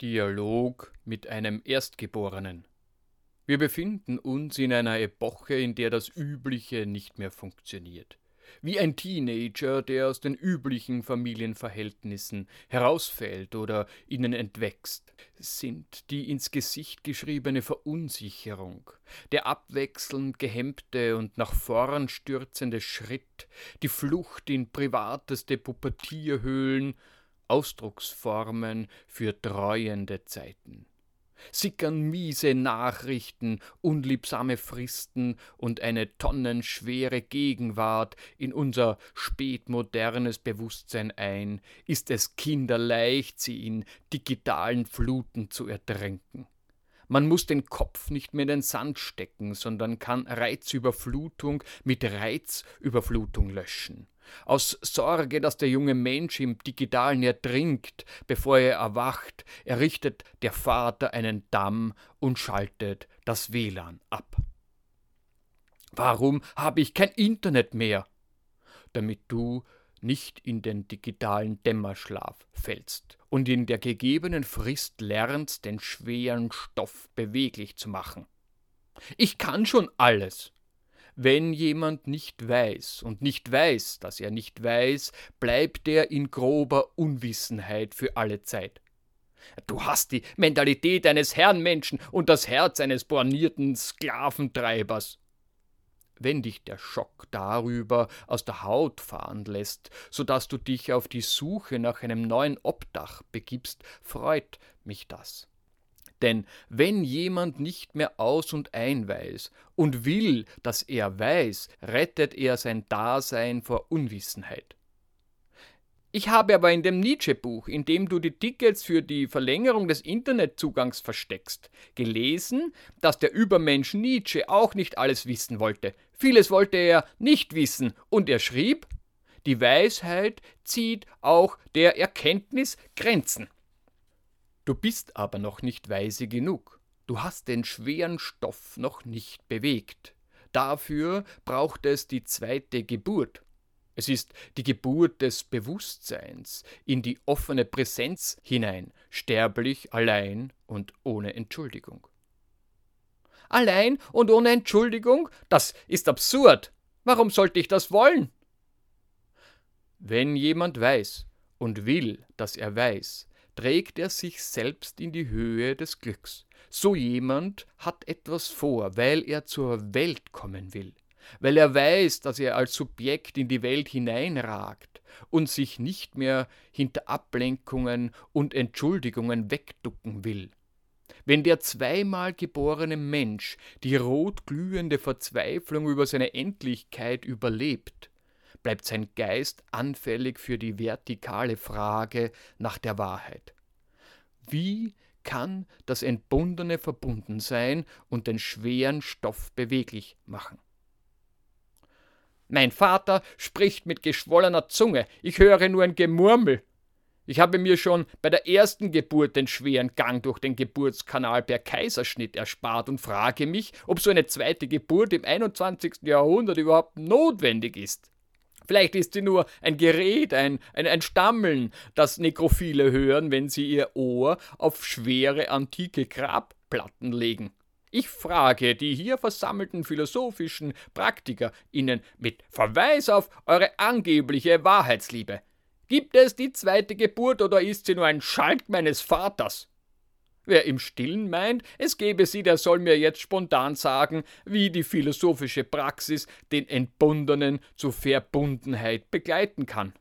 Dialog mit einem Erstgeborenen. Wir befinden uns in einer Epoche, in der das Übliche nicht mehr funktioniert. Wie ein Teenager, der aus den üblichen Familienverhältnissen herausfällt oder ihnen entwächst, sind die ins Gesicht geschriebene Verunsicherung, der abwechselnd gehemmte und nach vorn stürzende Schritt, die Flucht in privateste Pubertierhöhlen Ausdrucksformen für treuende Zeiten. Sickern miese Nachrichten, unliebsame Fristen und eine tonnenschwere Gegenwart in unser spätmodernes Bewusstsein ein, ist es kinderleicht, sie in digitalen Fluten zu ertränken. Man muss den Kopf nicht mehr in den Sand stecken, sondern kann Reizüberflutung mit Reizüberflutung löschen. Aus Sorge, dass der junge Mensch im Digitalen ertrinkt, bevor er erwacht, errichtet der Vater einen Damm und schaltet das WLAN ab. Warum habe ich kein Internet mehr? Damit du nicht in den digitalen Dämmerschlaf fällst und in der gegebenen Frist lernst, den schweren Stoff beweglich zu machen. Ich kann schon alles. Wenn jemand nicht weiß und nicht weiß, dass er nicht weiß, bleibt er in grober Unwissenheit für alle Zeit. Du hast die Mentalität eines Herrenmenschen und das Herz eines bornierten Sklaventreibers wenn dich der Schock darüber aus der Haut fahren lässt, so dass du dich auf die Suche nach einem neuen Obdach begibst, freut mich das. Denn wenn jemand nicht mehr aus und ein weiß und will, dass er weiß, rettet er sein Dasein vor Unwissenheit. Ich habe aber in dem Nietzsche-Buch, in dem du die Tickets für die Verlängerung des Internetzugangs versteckst, gelesen, dass der Übermensch Nietzsche auch nicht alles wissen wollte. Vieles wollte er nicht wissen, und er schrieb, die Weisheit zieht auch der Erkenntnis Grenzen. Du bist aber noch nicht weise genug. Du hast den schweren Stoff noch nicht bewegt. Dafür braucht es die zweite Geburt. Es ist die Geburt des Bewusstseins in die offene Präsenz hinein, sterblich, allein und ohne Entschuldigung. Allein und ohne Entschuldigung? Das ist absurd. Warum sollte ich das wollen? Wenn jemand weiß und will, dass er weiß, trägt er sich selbst in die Höhe des Glücks. So jemand hat etwas vor, weil er zur Welt kommen will weil er weiß, dass er als Subjekt in die Welt hineinragt und sich nicht mehr hinter Ablenkungen und Entschuldigungen wegducken will. Wenn der zweimal geborene Mensch die rotglühende Verzweiflung über seine Endlichkeit überlebt, bleibt sein Geist anfällig für die vertikale Frage nach der Wahrheit. Wie kann das Entbundene verbunden sein und den schweren Stoff beweglich machen? Mein Vater spricht mit geschwollener Zunge, ich höre nur ein Gemurmel. Ich habe mir schon bei der ersten Geburt den schweren Gang durch den Geburtskanal per Kaiserschnitt erspart und frage mich, ob so eine zweite Geburt im 21. Jahrhundert überhaupt notwendig ist. Vielleicht ist sie nur ein Gerät, ein, ein, ein Stammeln, das Nekrophile hören, wenn sie ihr Ohr auf schwere antike Grabplatten legen. Ich frage die hier versammelten philosophischen PraktikerInnen mit Verweis auf eure angebliche Wahrheitsliebe. Gibt es die zweite Geburt oder ist sie nur ein Schalk meines Vaters? Wer im Stillen meint, es gebe sie, der soll mir jetzt spontan sagen, wie die philosophische Praxis den Entbundenen zur Verbundenheit begleiten kann.